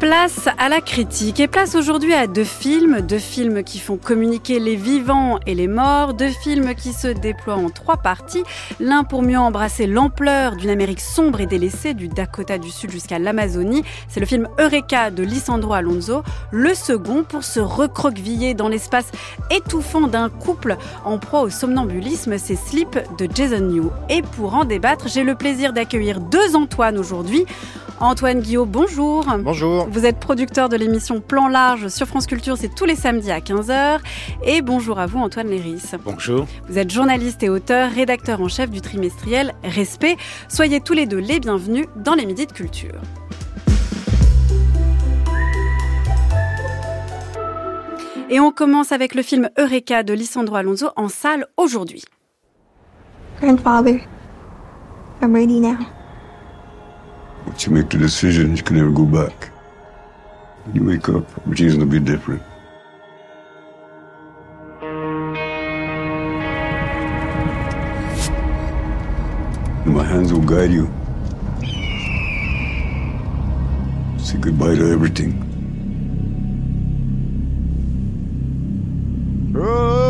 Place à la critique et place aujourd'hui à deux films, deux films qui font communiquer les vivants et les morts, deux films qui se déploient en trois parties, l'un pour mieux embrasser l'ampleur d'une Amérique sombre et délaissée du Dakota du Sud jusqu'à l'Amazonie, c'est le film Eureka de Lisandro Alonso, le second pour se recroqueviller dans l'espace étouffant d'un couple en proie au somnambulisme, c'est Sleep de Jason New. Et pour en débattre, j'ai le plaisir d'accueillir deux Antoine aujourd'hui. Antoine Guillaume, bonjour. Bonjour. Vous êtes producteur de l'émission Plan Large sur France Culture, c'est tous les samedis à 15h. Et bonjour à vous Antoine Léris. Bonjour. Vous êtes journaliste et auteur, rédacteur en chef du trimestriel Respect. Soyez tous les deux les bienvenus dans les Midis de Culture. Et on commence avec le film Eureka de Lisandro Alonso en salle aujourd'hui. Grandfather, I'm ready now. Once you make the decision, you can never go back. You wake up, everything's gonna be different. My hands will guide you. Say goodbye to everything. Tout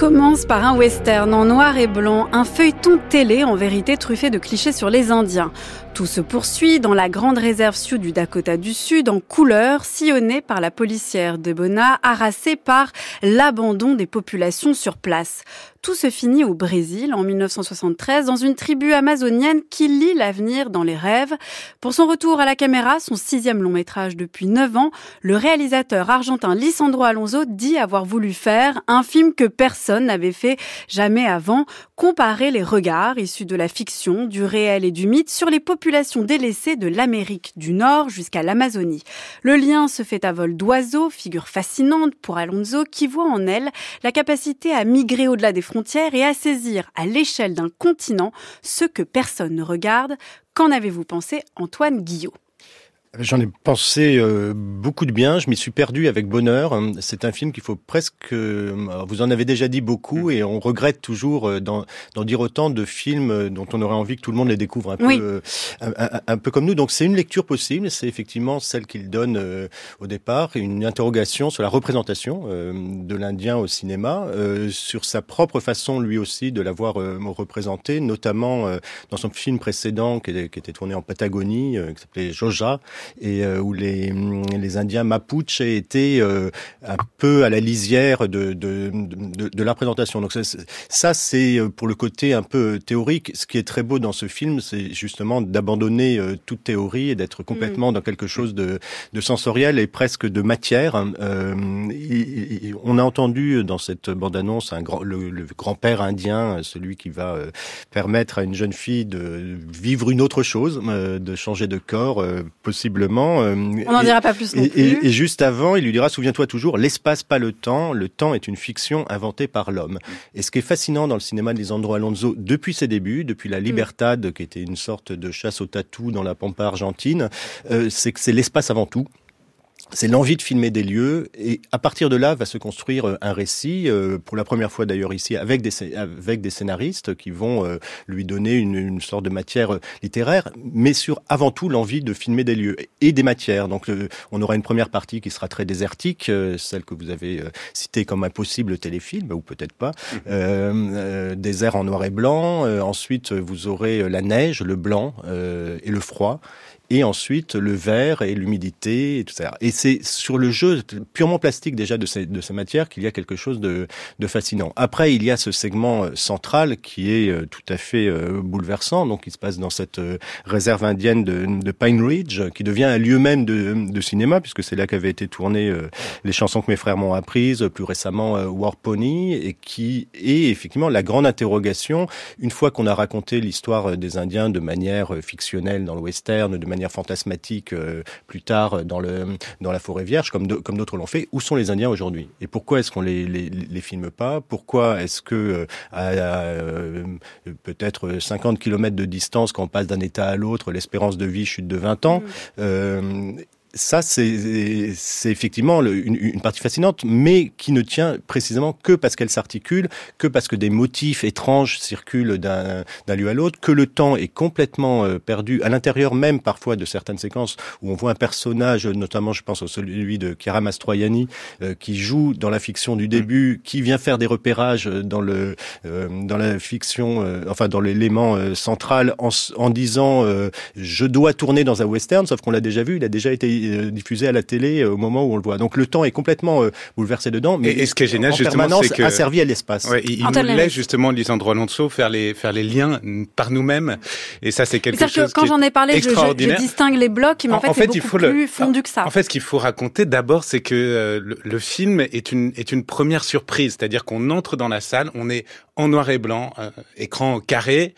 commence par un western en noir et blanc, un feuilleton télé en vérité truffé de clichés sur les Indiens. Tout se poursuit dans la grande réserve Sioux du Dakota du Sud en couleur, sillonnée par la policière de Bona, harassée par l'abandon des populations sur place. Tout se finit au Brésil en 1973 dans une tribu amazonienne qui lit l'avenir dans les rêves. Pour son retour à la caméra, son sixième long métrage depuis neuf ans, le réalisateur argentin Lisandro Alonso dit avoir voulu faire un film que personne n'avait fait jamais avant, comparer les regards issus de la fiction, du réel et du mythe sur les populations délaissées de l'Amérique du Nord jusqu'à l'Amazonie. Le lien se fait à vol d'oiseaux, figure fascinante pour Alonso qui voit en elle la capacité à migrer au-delà des frontières et à saisir à l'échelle d'un continent ce que personne ne regarde. Qu'en avez-vous pensé, Antoine Guillot? J'en ai pensé euh, beaucoup de bien, je m'y suis perdu avec bonheur. C'est un film qu'il faut presque... Euh, vous en avez déjà dit beaucoup et on regrette toujours euh, d'en dire autant de films dont on aurait envie que tout le monde les découvre un peu, un, un, peu comme nous. Donc c'est une lecture possible, c'est effectivement celle qu'il donne au départ, une interrogation sur la représentation de l'Indien au cinéma, sur sa propre façon lui aussi de l'avoir représenté, notamment dans son film précédent qui, qui était tourné en Patagonie, qui s'appelait Joja, et euh, où les, les Indiens Mapuche étaient euh, un peu à la lisière de, de, de, de la présentation. Donc ça, c'est euh, pour le côté un peu théorique. Ce qui est très beau dans ce film, c'est justement d'abandonner toute théorie et d'être complètement mm. dans quelque chose de, de sensoriel et presque de matière. Euh, on a entendu dans cette bande-annonce un grand, le, le grand-père indien, celui qui va permettre à une jeune fille de vivre une autre chose, de changer de corps, possible euh, On n'en dira pas plus non plus. Et, juste avant, il lui dira, souviens-toi toujours, l'espace, pas le temps. Le temps est une fiction inventée par l'homme. Et ce qui est fascinant dans le cinéma de Lisandro Alonso, depuis ses débuts, depuis La Libertad, qui était une sorte de chasse au tatou dans la pampa argentine, euh, c'est que c'est l'espace avant tout c'est l'envie de filmer des lieux et à partir de là va se construire euh, un récit euh, pour la première fois d'ailleurs ici avec des avec des scénaristes qui vont euh, lui donner une, une, sorte de matière littéraire mais sur avant tout l'envie de filmer des lieux et des matières. Donc on aura une première partie qui sera très désertique celle que vous avez citée comme un possible téléfilm ou peut-être pas euh, désert en noir et blanc ensuite vous aurez la neige le blanc et le froid et ensuite le verre et l'humidité et tout ça. Et c'est sur le jeu purement plastique déjà de ces, de ces matières qu'il y a quelque chose de, de fascinant. Après, il y a ce segment euh, central qui est euh, tout à fait euh, bouleversant, donc il se passe dans cette réserve indienne de, de Pine Ridge, qui devient un lieu même de, de cinéma, puisque c'est là qu'avaient été tournées les chansons que mes frères m'ont apprises, plus récemment War Pony, et qui est effectivement la grande interrogation, une fois qu'on a raconté l'histoire des Indiens de manière fictionnelle dans le western, de manière manière fantasmatique plus tard dans le dans la forêt vierge, comme comme d'autres l'ont fait. Où sont les Indiens aujourd'hui? Et pourquoi est-ce qu'on les, les les filme pas? Pourquoi est-ce que à, peut-être 50 km de distance, quand on passe d'un état à l'autre, l'espérance de vie chute de 20 ans? Mmh ça, c'est effectivement une, une, partie fascinante, mais qui ne tient précisément que parce qu'elle s'articule, que parce que des motifs étranges circulent d'un lieu à l'autre, que le temps est complètement euh, perdu à l'intérieur même parfois de certaines séquences où on voit un personnage, notamment je pense au celui de Chiara Mastroianni, euh, qui joue dans la fiction du début, qui vient faire des repérages dans le euh, dans la fiction, enfin dans l'élément central, en, en disant je dois tourner dans un western, sauf qu'on l'a déjà vu, il a déjà été diffusé à la télé euh, au moment où on le voit. Donc le temps est complètement euh, bouleversé dedans. Mais et, ce qui est génial, en justement, c'est que asservi à l'espace. Ouais, il, nous laisse justement Lisandro Alonso faire les faire les liens par nous-mêmes. Et ça, c'est quelque chose. Que quand j'en ai parlé, je, je, distingue les blocs, mais en, fait, c'est beaucoup plus fondu que ça. En fait, ce qu'il faut raconter d'abord, c'est que le, le, film est une est une première surprise, c'est-à-dire qu'on entre dans la salle, on est en noir et blanc, écran carré,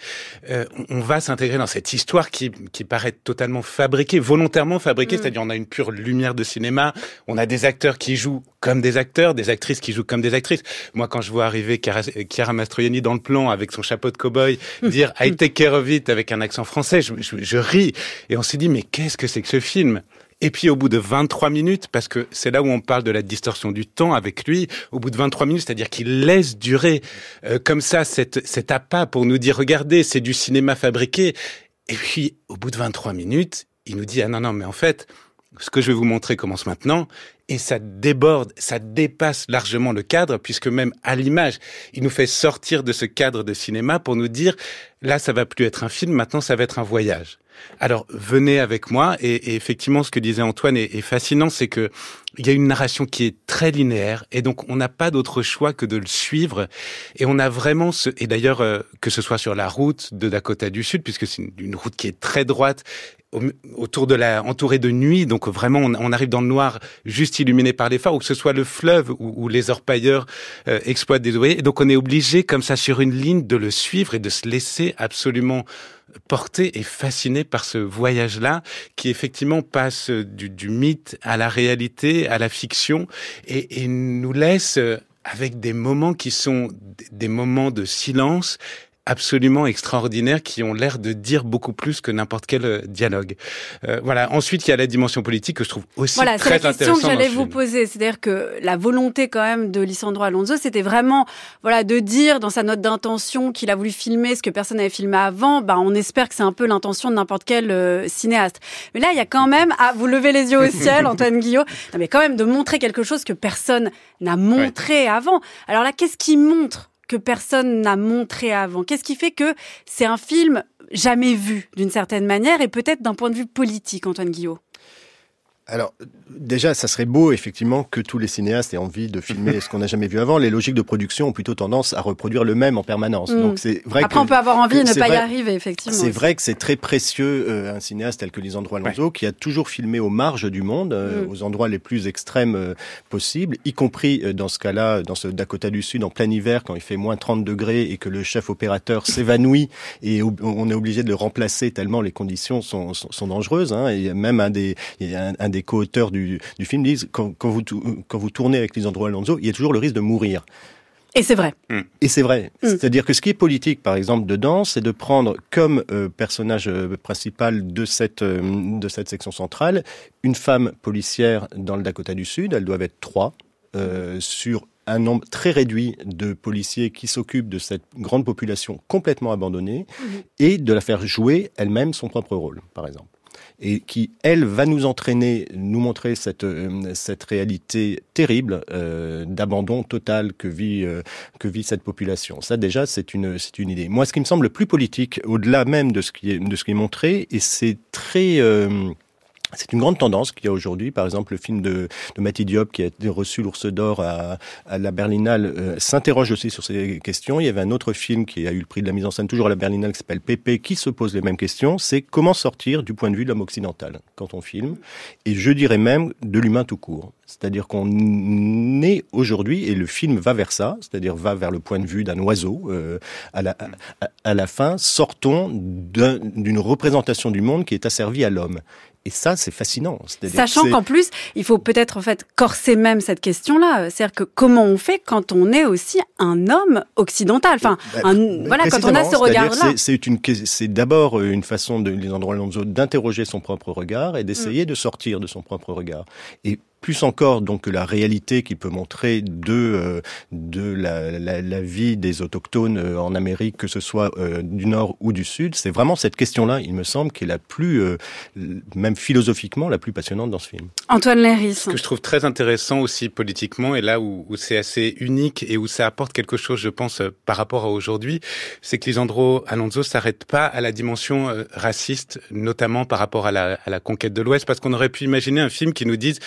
on va s'intégrer dans cette histoire qui qui paraît totalement fabriquée, volontairement fabriquée, mm. c'est-à-dire on a une pure lumière de cinéma. On a des acteurs qui jouent comme des acteurs, des actrices qui jouent comme des actrices. Moi, quand je vois arriver Chiara Mastroianni dans le plan avec son chapeau de cow-boy, dire I take care of it avec un accent français, je, je ris. Et on s'est dit, mais qu'est-ce que c'est que ce film? Et puis au bout de 23 minutes, parce que c'est là où on parle de la distorsion du temps avec lui, au bout de 23 minutes, c'est-à-dire qu'il laisse durer euh, comme ça cet, cet appât pour nous dire, regardez, c'est du cinéma fabriqué. Et puis au bout de 23 minutes, il nous dit, ah non, non, mais en fait, ce que je vais vous montrer commence maintenant, et ça déborde, ça dépasse largement le cadre, puisque même à l'image, il nous fait sortir de ce cadre de cinéma pour nous dire, là, ça va plus être un film, maintenant, ça va être un voyage. Alors, venez avec moi, et, effectivement, ce que disait Antoine est, fascinant, c'est que il y a une narration qui est très linéaire, et donc on n'a pas d'autre choix que de le suivre, et on a vraiment ce, et d'ailleurs, euh, que ce soit sur la route de Dakota du Sud, puisque c'est une, route qui est très droite, autour de la, entouré de nuit, donc vraiment on, arrive dans le noir, juste illuminé par les phares, ou que ce soit le fleuve où, les orpailleurs euh, exploitent des ouvriers. Et donc on est obligé, comme ça, sur une ligne, de le suivre et de se laisser absolument porter et fasciné par ce voyage-là, qui effectivement passe du, mythe à la réalité, à la fiction, et, et nous laisse euh, avec des moments qui sont des moments de silence absolument extraordinaires qui ont l'air de dire beaucoup plus que n'importe quel euh, dialogue. Euh, voilà. Ensuite, il y a la dimension politique que je trouve aussi voilà, très intéressante. Voilà, c'est la question que j'allais vous poser. C'est-à-dire que la volonté quand même de Lisandro Alonso, c'était vraiment voilà de dire dans sa note d'intention qu'il a voulu filmer ce que personne n'avait filmé avant. Bah, on espère que c'est un peu l'intention de n'importe quel euh, cinéaste. Mais là, il y a quand même, à vous levez les yeux au ciel, Antoine Guillot, mais quand même de montrer quelque chose que personne n'a montré avant. Alors là, qu'est-ce qui montre que personne n'a montré avant. Qu'est-ce qui fait que c'est un film jamais vu d'une certaine manière et peut-être d'un point de vue politique, Antoine Guillot? Alors, déjà, ça serait beau, effectivement, que tous les cinéastes aient envie de filmer ce qu'on n'a jamais vu avant. Les logiques de production ont plutôt tendance à reproduire le même en permanence. Mm. Donc, c'est vrai Après, on peut avoir envie de ne pas y arriver, effectivement. C'est vrai que c'est très précieux, euh, un cinéaste tel que Lisandro Alonso, qui a toujours filmé aux marges du monde, euh, mm. aux endroits les plus extrêmes euh, possibles, y compris dans ce cas-là, dans ce Dakota du Sud, en plein hiver, quand il fait moins 30 degrés et que le chef opérateur s'évanouit et on est obligé de le remplacer tellement les conditions sont, sont, sont dangereuses. Hein, et même un des, un, un des co-auteurs du, du, film disent quand, quand, vous, quand vous tournez avec Lisandro Alonso, il y a toujours le risque de mourir. Et c'est vrai. Et c'est vrai. Mm. C'est-à-dire que ce qui est politique, par exemple, dedans, c'est de prendre comme euh, personnage euh, principal de cette, euh, de cette section centrale une femme policière dans le Dakota du Sud. Elles doivent être trois sur un nombre très réduit de policiers qui s'occupent de cette grande population complètement abandonnée mm-hmm. et de la faire jouer elle-même son propre rôle, par exemple et qui, elle, va nous entraîner, nous montrer cette, euh, cette réalité terrible euh, d'abandon total que vit, euh, que vit cette population. Ça, déjà, c'est une, une idée. Moi, ce qui me semble le plus politique, au-delà même de ce qui est, de ce qui est montré, et c'est très C'est une grande tendance qu'il y a aujourd'hui. Par exemple, le film de, de Diop qui a reçu l'Ours d'Or à, à, la Berlinale euh, s'interroge aussi sur ces questions. Il y avait un autre film qui a eu le prix de la mise en scène toujours à la Berlinale qui s'appelle Pépé qui se pose les mêmes questions. C'est comment sortir du point de vue de l'homme occidental quand on filme. Et je dirais même de l'humain tout court. C'est-à-dire qu'on est aujourd'hui, et le film va vers ça, c'est-à-dire va vers le point de vue d'un oiseau. Euh, à, la, à la fin, sortons d'une représentation du monde qui est asservie à l'homme. Et ça, c'est fascinant. Sachant qu'en plus, il faut peut-être en fait corser même cette question-là. C'est-à-dire que comment on fait quand on est aussi un homme occidental? Enfin, bah, voilà, quand on a ce regard-là. C'est une, c'est d'abord une façon de les endroits d'interroger son propre regard et d'essayer mm. de sortir de son propre regard. Et plus encore donc que la réalité qu'il peut montrer de euh, de la, la, la, vie des autochtones euh, en Amérique, que ce soit euh, du Nord ou du Sud. C'est vraiment cette question-là, il me semble, qui est la plus, même philosophiquement, la plus passionnante dans ce film. Antoine Léris. Ce que je trouve très intéressant aussi politiquement, et là où, où c'est assez unique et où ça apporte quelque chose, je pense, par rapport à aujourd'hui, c'est que Lisandro Alonso s'arrête pas à la dimension raciste, notamment par rapport à la, à la conquête de l'Ouest, parce qu'on aurait pu imaginer un film qui nous dise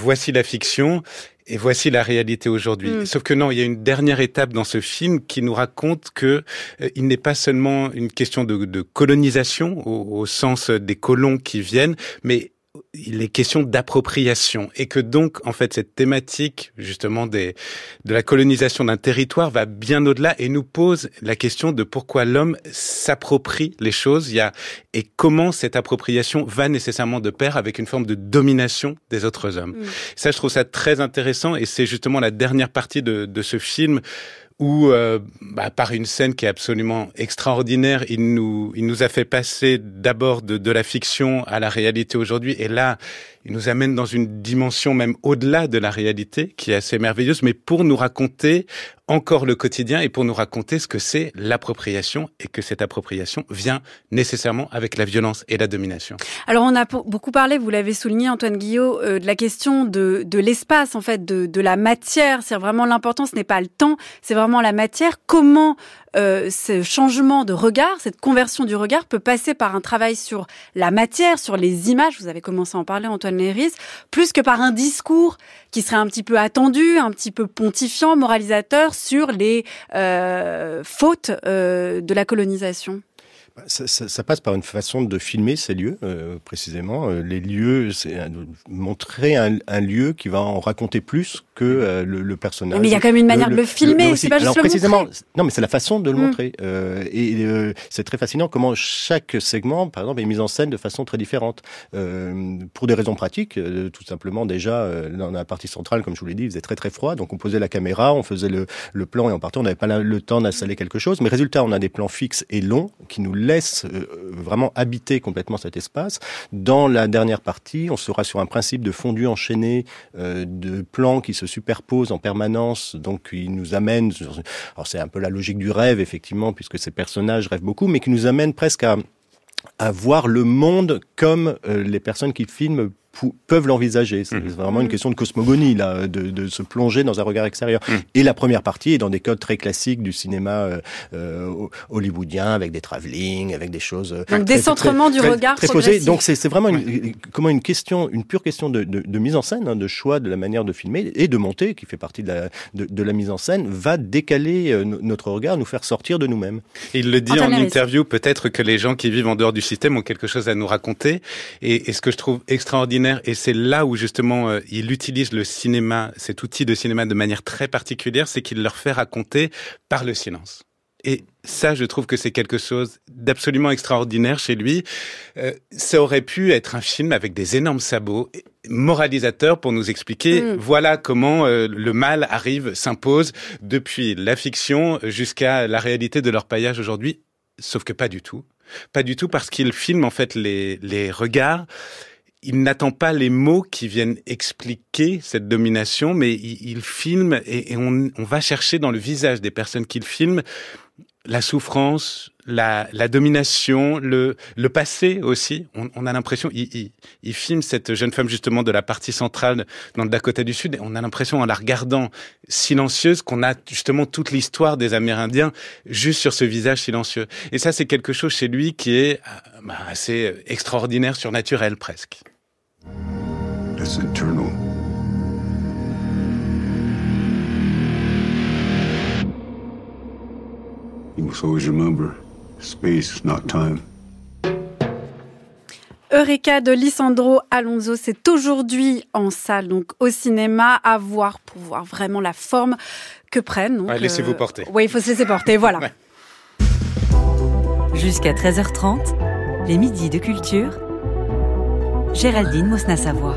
voici la fiction et voici la réalité aujourd'hui. Mm. Sauf que non, il y a une dernière étape dans ce film qui nous raconte que euh, il n'est pas seulement une question de, de colonisation au, au, sens des colons qui viennent, mais il est question d'appropriation et que donc en fait cette thématique justement des de la colonisation d'un territoire va bien au-delà et nous pose la question de pourquoi l'homme s'approprie les choses il y a et comment cette appropriation va nécessairement de pair avec une forme de domination des autres hommes. Mm. Ça je trouve ça très intéressant et c'est justement la dernière partie de, de ce film où, euh, bah, par une scène qui est absolument extraordinaire, il nous, il nous a fait passer d'abord de, de la fiction à la réalité aujourd'hui. Et là, il nous amène dans une dimension même au-delà de la réalité, qui est assez merveilleuse, mais pour nous raconter encore le quotidien et pour nous raconter ce que c'est l'appropriation et que cette appropriation vient nécessairement avec la violence et la domination. Alors on a beaucoup parlé, vous l'avez souligné Antoine Guillot, euh, de la question de, l'espace en fait, de, de la matière. C'est vraiment l'important, ce n'est pas le temps, c'est vraiment la matière. Comment euh, ce changement de regard, cette conversion du regard peut passer par un travail sur la matière, sur les images, vous avez commencé à en parler Antoine Léris, plus que par un discours qui serait un petit peu attendu, un petit peu pontifiant, moralisateur sur les euh, fautes euh, de la colonisation ça, ça, ça, passe par une façon de filmer ces lieux, euh, précisément. Euh, les lieux, c'est montrer un, un, lieu qui va en raconter plus que euh, le, le, personnage. Mais il y a quand même une manière le, de le filmer, c'est pas juste Alors, le précisément, montrer. Non, mais c'est la façon de le mmh. montrer. Euh, et euh, c'est très fascinant comment chaque segment, par exemple, est mis en scène de façon très différente. pour des raisons pratiques, tout simplement, déjà, dans la partie centrale, comme je vous l'ai dit, il faisait très très froid, donc on posait la caméra, on faisait le, le plan et on partait, on n'avait pas le temps d'installer quelque chose. Mais résultat, on a des plans fixes et longs qui nous laisse euh, vraiment habiter complètement cet espace. Dans la dernière partie, on sera sur un principe de fondu enchaîné, euh, de plans qui se superposent en permanence, donc il nous amène, alors c'est un peu la logique du rêve effectivement, puisque ces personnages rêvent beaucoup, mais qui nous amène presque à à voir le monde comme euh, les personnes qui filment peuvent l'envisager. C'est mmh. vraiment une mmh. question de cosmogonie, là, de, de, se plonger dans un regard extérieur. Mmh. Et la première partie est dans des codes très classiques du cinéma euh, euh hollywoodien, avec des travelling, avec des choses... Euh, Donc décentrement du regard très posé. Donc c'est vraiment une, comment une question, une pure question de, de, de mise en scène, hein, de choix de la manière de filmer et de monter, qui fait partie de la, de, la mise en scène, va décaler euh, notre regard, nous faire sortir de nous-mêmes. Il le dit en interview, peut-être que les gens qui vivent en dehors du système ont quelque chose à nous raconter. Et, et ce que je trouve extraordinaire et c'est là où justement euh, il utilise le cinéma, cet outil de cinéma de manière très particulière, c'est qu'il leur fait raconter par le silence. Et ça, je trouve que c'est quelque chose d'absolument extraordinaire chez lui. Euh, ça aurait pu être un film avec des énormes sabots moralisateur pour nous expliquer mm. voilà comment euh, le mal arrive, s'impose depuis la fiction jusqu'à la réalité de leur paillage aujourd'hui. Sauf que pas du tout. Pas du tout parce qu'il filme en fait les, les regards il n'attend pas les mots qui viennent expliquer cette domination, mais il, il filme et, on, va chercher dans le visage des personnes qu'il filme la souffrance, la, domination, le, passé aussi. On, a l'impression, il, il, il, filme cette jeune femme justement de la partie centrale dans le Dakota du Sud, et on a l'impression en la regardant silencieuse qu'on a justement toute l'histoire des Amérindiens juste sur ce visage silencieux. Et ça, c'est quelque chose chez lui qui est euh, bah, assez extraordinaire, surnaturel presque. You must always remember space is not time. Eureka de Lisandro Alonso, c'est aujourd'hui en salle, donc au cinéma, à voir pour voir vraiment la forme que prennent. donc, Ouais, laissez-vous euh, porter. Oui, il faut se laisser porter, voilà. Ouais. Jusqu'à 13h30, les midis de culture. Géraldine Mosna-Savoie.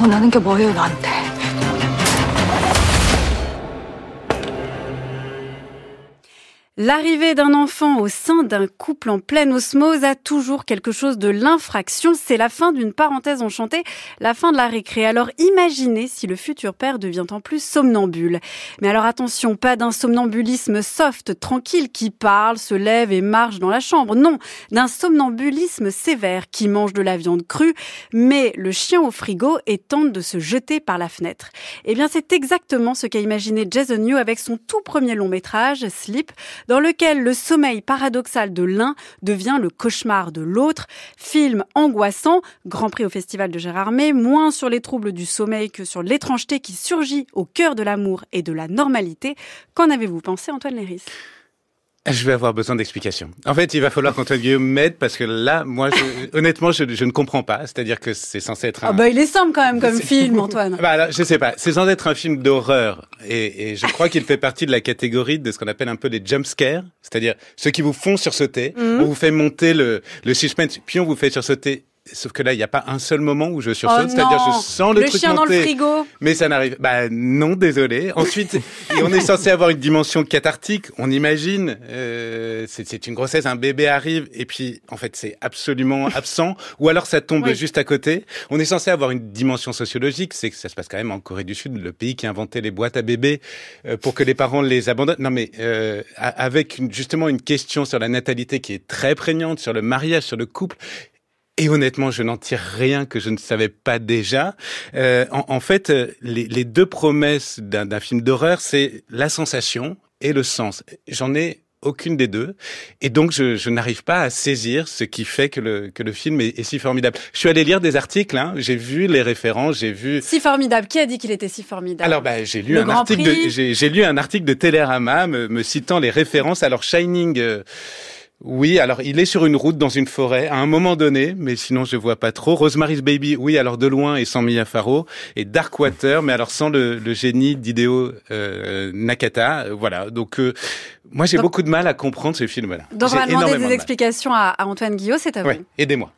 원하는 게 뭐예요 나한테 L'arrivée d'un enfant au sein d'un couple en pleine osmose a toujours quelque chose de l'infraction. C'est la fin d'une parenthèse enchantée, la fin de la récré. Alors imaginez si le futur père devient en plus somnambule. Mais alors attention, pas d'un somnambulisme soft, tranquille, qui parle, se lève et marche dans la chambre. Non, d'un somnambulisme sévère qui mange de la viande crue, met le chien au frigo et tente de se jeter par la fenêtre. Eh bien, c'est exactement ce qu'a imaginé Jason New avec son tout premier long métrage, Sleep, dans lequel le sommeil paradoxal de l'un devient le cauchemar de l'autre. Film angoissant, Grand Prix au Festival de Gérardmer, moins sur les troubles du sommeil que sur l'étrangeté qui surgit au cœur de l'amour et de la normalité. Qu'en avez-vous pensé, Antoine Léris? Je vais avoir besoin d'explications. En fait, il va falloir qu'Antoine Guillaume m'aide parce que là, moi, je- honnêtement, je, je ne comprends pas. C'est-à-dire que c'est censé être un... Ah bah il est simple quand même comme film, Antoine. Bah alors, je sais pas. C'est censé être un film d'horreur. Et, et je crois qu'il fait partie de la catégorie de ce qu'on appelle un peu des jump scares. C'est-à-dire ceux qui vous font sursauter. Mhm. On vous fait monter le, le suspense, puis on vous fait sursauter. Sauf que là, il n'y a pas un seul moment où je sursaute. Oh C'est-à-dire, non, je sens le, le truc chien dans le monter. frigo. Mais ça n'arrive. Bah non, désolé. Ensuite, et on est censé avoir une dimension cathartique. On imagine, euh, c'est une grossesse, un bébé arrive et puis en fait c'est absolument absent. Ou alors ça tombe Oui. juste à côté. On est censé avoir une dimension sociologique. C'est que ça se passe quand même en Corée du Sud, le pays qui a inventé les boîtes à bébés euh, pour que les parents les abandonnent. Non mais euh, a- avec une, justement une question sur la natalité qui est très prégnante, sur le mariage, sur le couple. Et honnêtement, je n'en tire rien que je ne savais pas déjà. Euh, en, en fait, euh, les, les deux promesses d'un film d'horreur, c'est la sensation et le sens. J'en ai aucune des deux, et donc je, je n'arrive pas à saisir ce qui fait que le, que le film est, est si formidable. Je suis allé lire des articles, hein, j'ai vu les références, j'ai vu. Si formidable. Qui a dit qu'il était si formidable Alors, bah, j'ai lu Le un article de, j'ai lu un article de Télérama me, me citant les références. Alors, Shining. euh, oui, alors il est sur une route dans une forêt à un moment donné, mais sinon je vois pas trop. Rosemary's Baby, oui, alors de loin et sans Mia Farrow. Et Darkwater, mais alors sans le, le génie d'Hideo euh, Nakata. Euh, Voilà, donc euh, moi j'ai beaucoup de mal à comprendre ce film-là. Donc on va demander des de explications à, à Antoine Guillot, c'est à vous. Ouais, aidez-moi.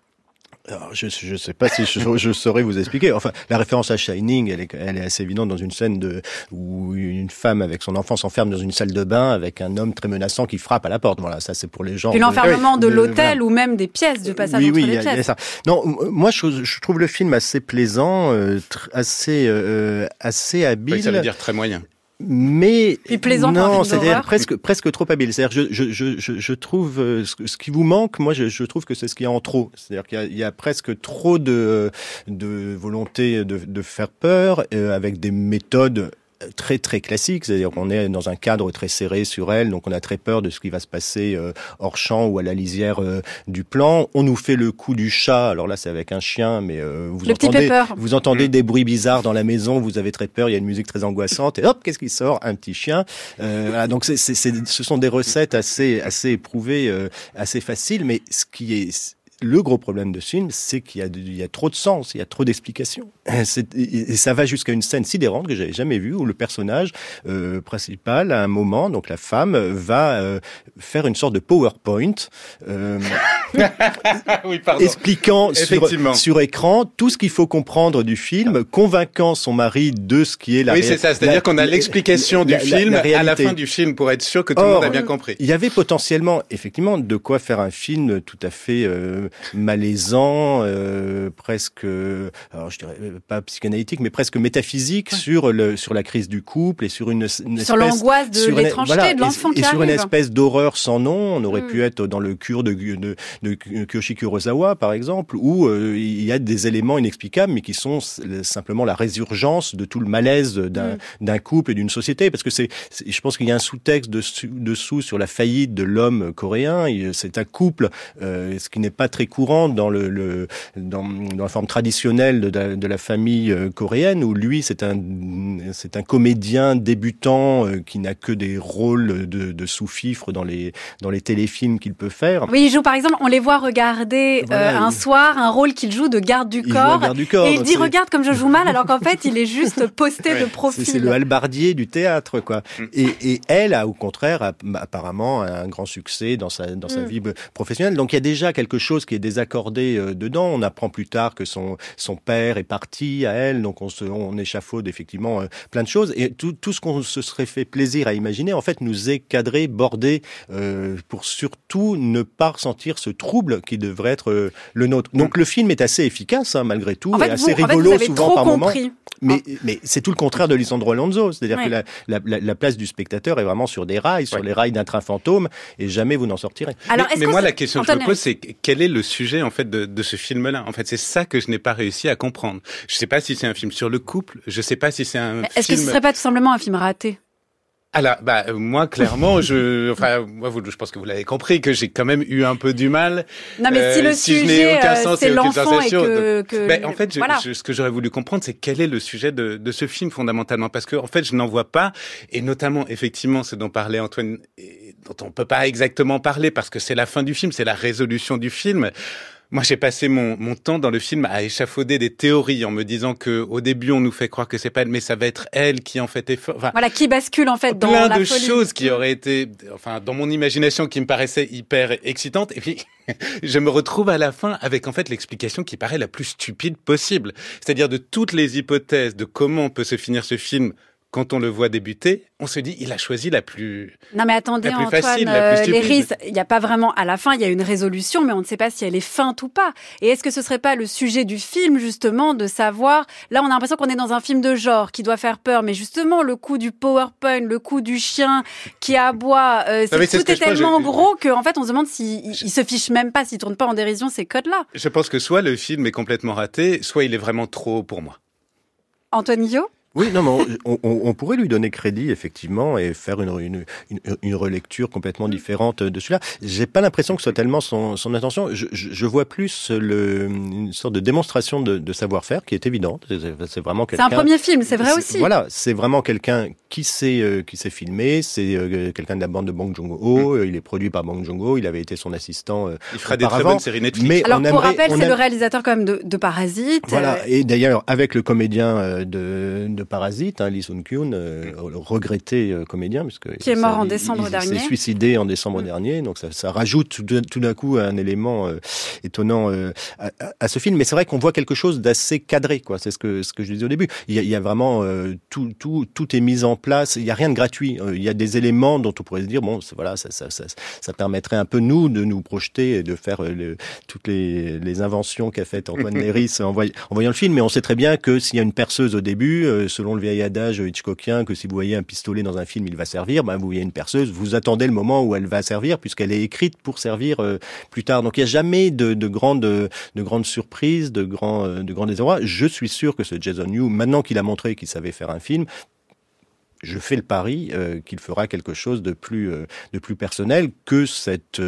Alors, je ne sais pas si je, je saurais vous expliquer. Enfin, la référence à Shining, elle est, elle est assez évidente dans une scène de où une femme avec son enfant s'enferme dans une salle de bain avec un homme très menaçant qui frappe à la porte. Voilà, ça c'est pour les gens. De- l'enfermement de de- l'hôtel ou même des pièces, du passage oui, entre oui, les y, a- il y a pièces. ça. Non, moi je, je trouve le film assez plaisant, euh, tr- assez euh, assez habile. Oui, ça veut dire très moyen. Mais Puis plaisant non, c'est-à-dire presque presque trop habile. C'est-à-dire je, je, je, je, trouve euh, ce, qui vous manque, moi je, je trouve que c'est ce qu'il y a en trop. C'est-à-dire qu'il y y a presque trop de de volonté de, de faire peur euh, avec des méthodes très très classiques, c'est-à-dire qu'on est dans un cadre très serré sur elle, donc on a très peur de ce qui va se passer euh, hors champ ou à la lisière euh, du plan. On nous fait le coup du chat, alors là c'est avec un chien, mais euh, vous Le petit entendez, vous entendez des bruits bizarres dans la maison, vous avez très peur, il y a une musique très angoissante, et hop, qu'est-ce qui sort? Un petit chien. Euh, voilà, donc c'est, c'est, c'est- ce sont des recettes assez, assez éprouvées, euh, assez faciles, mais ce qui est le gros problème de ce film, c'est qu'il y a, trop de sens, il y a trop d'explications. Et ça va jusqu'à une scène sidérante que j'avais jamais vue, où le personnage euh, principal, à un moment, donc la femme, va euh, faire une sorte de PowerPoint. Euh, oui, pardon. expliquant sur, écran tout ce qu'il faut comprendre du film, convainquant son mari de ce qui est la Oui, c'est ça. C'est-à-dire qu'on a l'explication du la- la- film la à la fin du film pour être sûr que tout le monde a bien compris. Il y avait potentiellement, effectivement, de quoi faire un film tout à fait euh, malaisant, euh, presque, euh, alors je dirais euh, pas psychanalytique, mais presque métaphysique sur le sur la crise du couple et sur une, une Sur espèce- l'angoisse de l'étrangeté voilà, de l'enfant et, sur une espèce d'horreur sans nom. On aurait Mm. pu être dans le cure de, de, de Kyoshi Kurosawa, par exemple, où euh, il y a des éléments inexplicables, mais qui sont simplement la résurgence de tout le malaise d'un Mm. couple et d'une société. Parce que c'est, je pense qu'il y a un sous-texte dessus, dessous sur la faillite de l'homme coréen. C'est un couple, euh, ce qui n'est pas très courant dans le, le dans, dans la forme traditionnelle de la, de la famille euh, coréenne, où lui c'est un c'est un comédien débutant euh, qui n'a que des rôles de, de sous-fifre dans les dans les téléfilms qu'il peut faire. Oui, il joue par exemple, on les voit regarder Voilà, euh, un il- soir un rôle qu'il joue de garde du Il corps. à garde du corps, et il dit regarde comme je joue mal alors qu'en fait il est juste posté de profil. c'est le halbardier du théâtre, quoi. Mm. Et, et elle a, au contraire, a- apparemment un grand succès dans sa dans sa Mm. vie professionnelle. Donc il y a déjà quelque chose qui est désaccordé euh, dedans. On apprend plus tard que son son père est parti à elle, donc on se on échafaude effectivement euh, plein de choses. Et tout tout ce qu'on se serait fait plaisir à imaginer, en fait, nous est cadré, bordé euh, pour surtout ne pas ressentir ce trouble qui devrait être euh, le nôtre. Donc le film est assez efficace, hein, malgré tout, En et fait, assez vous, en fait, rigolo vous avez souvent trop par moment. compris. Mais, mais c'est tout le contraire de Lisandro Alonso. C'est-à-dire Ouais. que la, la, la, la place du spectateur est vraiment sur des rails, sur Ouais. les rails d'un train fantôme, et jamais vous n'en sortirez. Alors, mais moi, la question que je me Antoine pose, c'est quel est le sujet en fait de, de ce film-là? En fait, c'est ça que je n'ai pas réussi à comprendre. Je sais pas si c'est un film sur le couple. Je sais pas si c'est un Mais Est-ce que film. ce serait pas tout simplement un film raté? Alors, bah, euh, moi, clairement, je, enfin, moi, vous, je pense que vous l'avez compris, que j'ai quand même eu un peu du mal. Non, mais Euh, si le si je n'ai sujet aucun euh, sens c'est l'enfant et que, que Ben, en fait, je- voilà. je- ce que j'aurais voulu comprendre, c'est quel est le sujet de, de ce film fondamentalement, parce que en fait, je n'en vois pas, et notamment, effectivement, ce dont parlait Antoine, et dont on peut pas exactement parler, parce que c'est la fin du film, c'est la résolution du film. Moi, j'ai passé mon, mon temps dans le film à échafauder des théories en me disant que au début, on nous fait croire que c'est pas elle, mais ça va être elle qui en fait est. Enfin, Voilà, qui bascule en fait dans plein la de folie. choses qui auraient été, enfin, dans mon imagination, qui me paraissaient hyper excitantes. Et puis, je me retrouve à la fin avec en fait l'explication qui paraît la plus stupide possible. C'est-à-dire de toutes les hypothèses de comment peut se finir ce film quand on le voit débuter, on se dit, il a choisi la plus. Non mais attendez La plus Antoine, facile, la plus euh, les stupide. risques, il n'y a pas vraiment à la fin, il y a une résolution, mais on ne sait pas si elle est feinte ou pas. Et est-ce que ce serait pas le sujet du film justement de savoir Là, on a l'impression qu'on est dans un film de genre qui doit faire peur, mais justement le coup du PowerPoint, le coup du chien qui aboie, euh, c'est- tout est tellement je- gros qu'en fait on se demande s'il il- il se fiche même pas, s'il tourne pas en dérision ces codes-là. Je pense que soit le film est complètement raté, soit il est vraiment trop haut pour moi. Antoine Guillot? Oui, non, mais on, on- on pourrait lui donner crédit, effectivement, et faire une, une, une, une relecture complètement différente de celui-là. J'ai pas l'impression que ce soit tellement son, son intention. Je, je, je vois plus le, une sorte de démonstration de, de savoir-faire qui est évidente. C'est vraiment C'est un quelqu'un... premier film, c'est vrai aussi. Voilà, c'est vraiment quelqu'un qui sait euh, qui sait filmer. C'est euh, quelqu'un de la bande de Bong Joon-ho. Euh, Il est produit par Bong Joon-ho. Il avait été son assistant. euh, Il fera des très bonnes séries Netflix. Mais Alors on pour aimerait- rappel, on c'est le réalisateur quand même de, de Parasite. voilà, et d'ailleurs avec le comédien euh, de, de Parasite, hein, Lee Sun-kyun, euh, le regretté euh, comédien, puisque Qui est mort ça- en il- décembre il, dernier. s'est suicidé en décembre Mm. dernier, donc ça, ça rajoute tout d'un- tout d'un coup un élément euh, étonnant euh, à, ce film. Mais c'est vrai qu'on voit quelque chose d'assez cadré, quoi. C'est ce que ce que je disais au début. Il y a, il y a vraiment euh, tout tout tout est mis en place. Il y a rien de gratuit. Euh, Il y a des éléments dont on pourrait se dire bon, voilà, ça, ça, ça, ça permettrait un peu nous de nous projeter et de faire euh, le- toutes les, les inventions qu'a faites Antoine Léris en, voy- en voyant le film. Mais on sait très bien que s'il y a une perceuse au début, euh, selon le vieil adage Hitchcockien, que si vous voyez un pistolet dans un film, il va servir. Ben, vous voyez une perceuse, vous attendez le moment où elle va servir, puisqu'elle est écrite pour servir euh, plus tard. Donc il n'y a jamais de, de grandes de grandes surprises, de grands euh. Je suis sûr que ce Jason New, maintenant qu'il a montré qu'il savait faire un film, je fais le pari euh, qu'il fera quelque chose de plus euh, de plus personnel que cette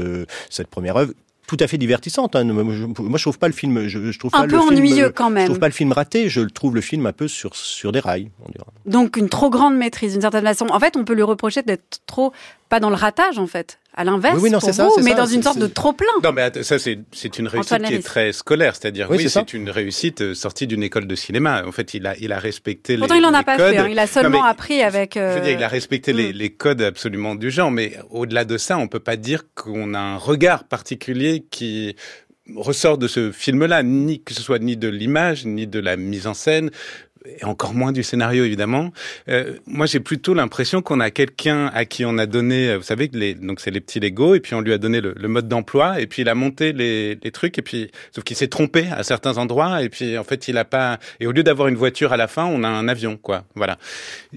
cette première œuvre tout à fait divertissante. Hein. Moi, je, je trouve pas le film. Je, je trouve un pas peu le film, ennuyeux euh, quand Je même. trouve pas le film raté. Je trouve le film un peu sur sur des rails. On. Donc une trop grande maîtrise d'une certaine façon. En fait, on peut lui reprocher d'être trop pas dans le ratage en fait. À l'inverse Oui, oui, non, pour ça, vous, mais ça, dans une sorte de trop-plein. Non, mais ça, c'est, c'est une réussite Antoine qui est très scolaire. C'est-à-dire, Oui, oui, c'est une réussite euh, sortie d'une école de cinéma. En fait, il a, il a respecté Pourtant, les, il en a pas codes. fait. hein. Il a seulement Non, mais- appris avec. Je veux euh, dire, il a respecté les, hmm. les codes absolument du genre, mais au-delà de ça, on peut pas dire qu'on a un regard particulier qui ressort de ce film-là, ni que ce soit ni de l'image, ni de la mise en scène, et encore moins du scénario évidemment. Euh, moi, j'ai plutôt l'impression qu'on a quelqu'un à qui on a donné, euh, vous savez, les, donc c'est les petits Lego, et puis on lui a donné le, le mode d'emploi, et puis il a monté les, les trucs, et puis sauf qu'il s'est trompé à certains endroits, et puis en fait il a pas, et au lieu d'avoir une voiture à la fin, on a un avion, quoi. Voilà.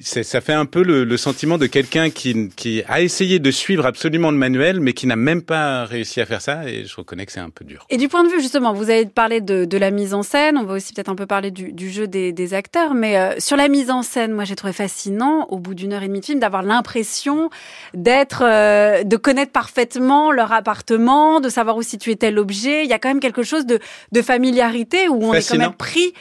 Ça fait un peu le, le sentiment de quelqu'un qui, qui a essayé de suivre absolument le manuel, mais qui n'a même pas réussi à faire ça, et je reconnais que c'est un peu dur. Et du point de vue, justement, vous avez parlé de, de la mise en scène, on va aussi peut-être un peu parler du, du jeu des, des acteurs, mais euh, sur la mise en scène, moi j'ai trouvé fascinant, au bout d'une heure et demie de film, d'avoir l'impression d'être, euh, de connaître parfaitement leur appartement, de savoir où situer tel objet. Il y a quand même quelque chose de, de familiarité où on est quand même pris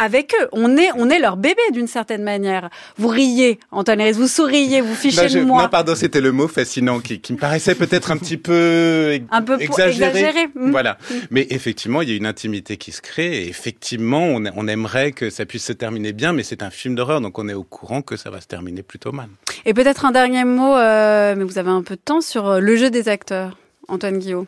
avec eux. On est, on est leur bébé d'une certaine manière. Vous riez, Antoine Héris, vous souriez, vous fichez Bah, je- de moi. Non, pardon, c'était le mot fascinant qui, qui me paraissait peut-être un petit peu Un peu exagéré. exagéré, mm. Voilà. Mais effectivement, il y a une intimité qui se crée. Et effectivement, on, on aimerait que ça puisse se terminer bien, mais c'est un film d'horreur, donc on est au courant que ça va se terminer plutôt mal. Et peut-être un dernier mot, euh, mais vous avez un peu de temps, sur euh, le jeu des acteurs, Antoine Guillaume.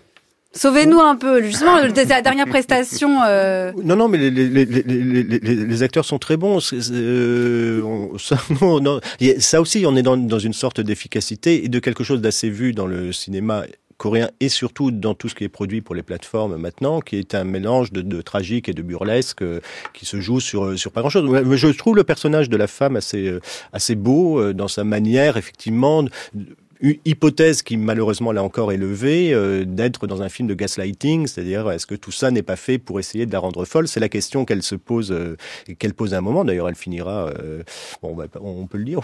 Sauvez-nous un peu, justement, la dernière prestation. euh, Non, non, mais les, les, les, les, acteurs sont très bons. Euh, ça, non, non. Ça aussi, on est dans, dans une sorte d'efficacité et de quelque chose d'assez vu dans le cinéma coréen et surtout dans tout ce qui est produit pour les plateformes maintenant, qui est un mélange de, de tragique et de burlesque euh, qui se joue sur sur pas grand chose. Je trouve le personnage de la femme assez euh, assez beau euh, dans sa manière, effectivement. Hypothèse qui malheureusement l'a encore élevée, euh, d'être dans un film de gaslighting, c'est-à-dire est-ce que tout ça n'est pas fait pour essayer de la rendre folle? C'est la question qu'elle se pose euh, et qu'elle pose à un moment. D'ailleurs, elle finira. euh, bon, bah, on peut le dire.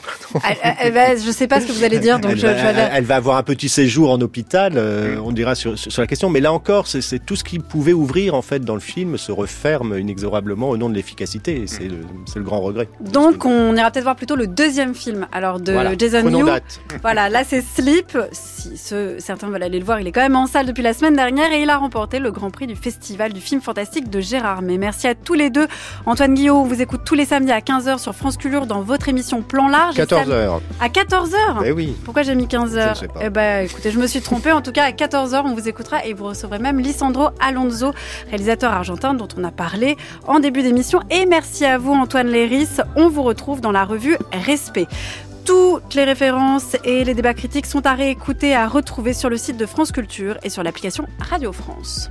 elle, elle- elle va- je sais pas ce que vous allez dire, donc elle, je, va, je vais- elle- elle va avoir un petit séjour en hôpital, euh, on dira sur, sur, la question. Mais là encore, c'est c'est tout ce qui pouvait ouvrir en fait dans le film se referme inexorablement au nom de l'efficacité. C'est le, c'est le grand regret. Donc on ira peut-être voir plutôt le deuxième film, alors de Voilà. Jason date. Voilà, là c'est Sleep. Si certains veulent aller le voir, il est quand même en salle depuis la semaine dernière et il a remporté le Grand Prix du Festival du film fantastique de Gérard. Mais merci à tous les deux. Antoine Guillaume, on vous écoute tous les samedis à 15h sur France Culture dans votre émission Plan Large. Et 14 sam- heures. À 14h Eh oui. Pourquoi j'ai mis 15 Je heures ne sais pas. Eh ben, écoutez, je me suis trompée. En tout cas, à 14 heures, on vous écoutera et vous recevrez même Lisandro Alonso, réalisateur argentin dont on a parlé en début d'émission. Et merci à vous, Antoine Léris. On vous retrouve dans la revue Respect. Toutes les références et les débats critiques sont à réécouter, à retrouver sur le site de France Culture et sur l'application Radio France.